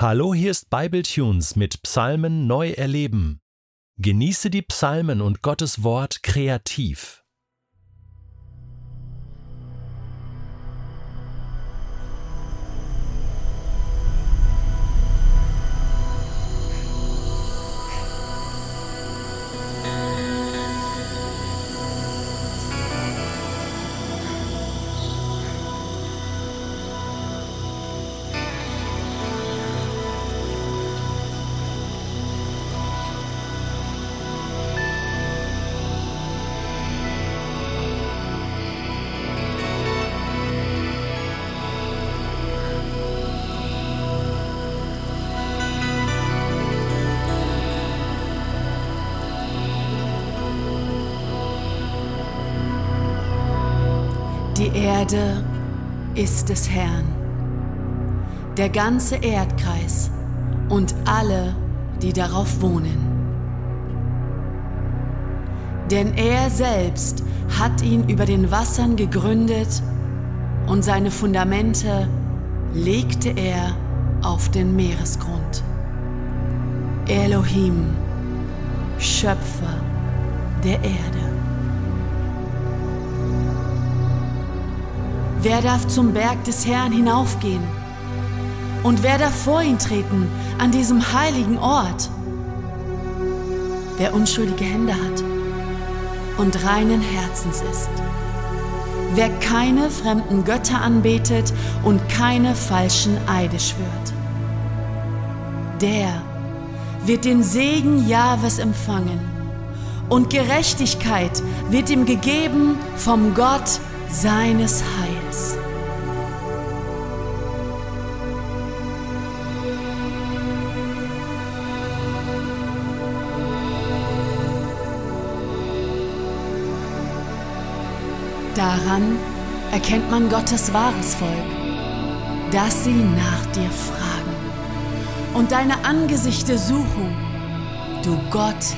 Hallo, hier ist Bibletunes mit Psalmen neu erleben. Genieße die Psalmen und Gottes Wort kreativ. Die Erde ist des Herrn, der ganze Erdkreis und alle, die darauf wohnen. Denn er selbst hat ihn über den Wassern gegründet und seine Fundamente legte er auf den Meeresgrund. Elohim, Schöpfer der Erde. Wer darf zum Berg des Herrn hinaufgehen? Und wer darf vor ihn treten an diesem heiligen Ort? Wer unschuldige Hände hat und reinen Herzens ist. Wer keine fremden Götter anbetet und keine falschen Eide schwört. Der wird den Segen Jahwes empfangen und Gerechtigkeit wird ihm gegeben vom Gott seines Heils. Daran erkennt man Gottes wahres Volk, dass sie nach dir fragen und deine Angesichte suchen, du Gott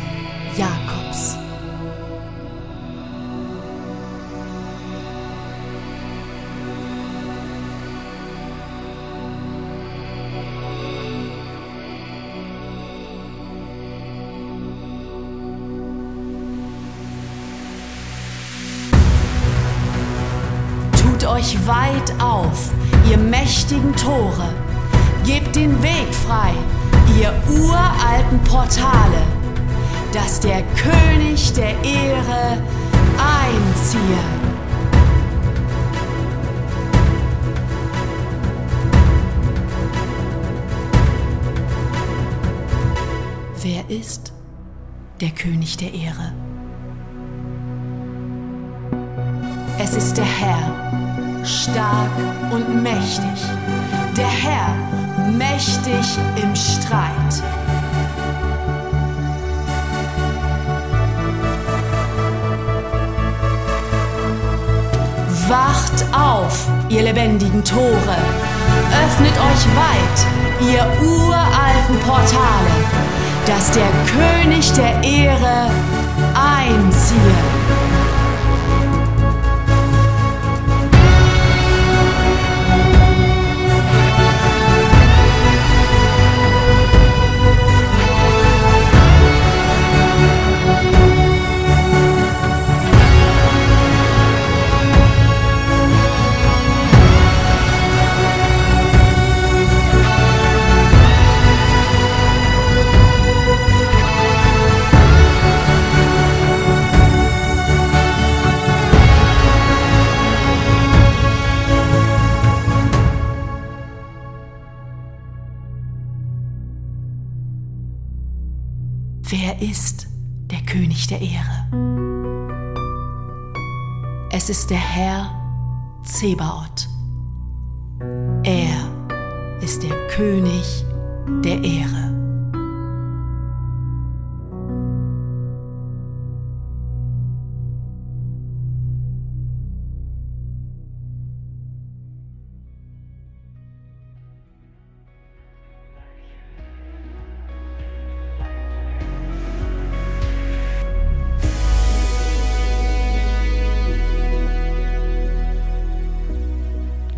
euch weit auf, ihr mächtigen Tore. Gebt den Weg frei, ihr uralten Portale, dass der König der Ehre einziehe. Wer ist der König der Ehre? Es ist der Herr, stark und mächtig. Der Herr, mächtig im Streit. Wacht auf, ihr lebendigen Tore. Öffnet euch weit, ihr uralten Portale, dass der König der Ehre einziehe. Wer ist der König der Ehre? Es ist der Herr Zebaoth. Er ist der König der Ehre.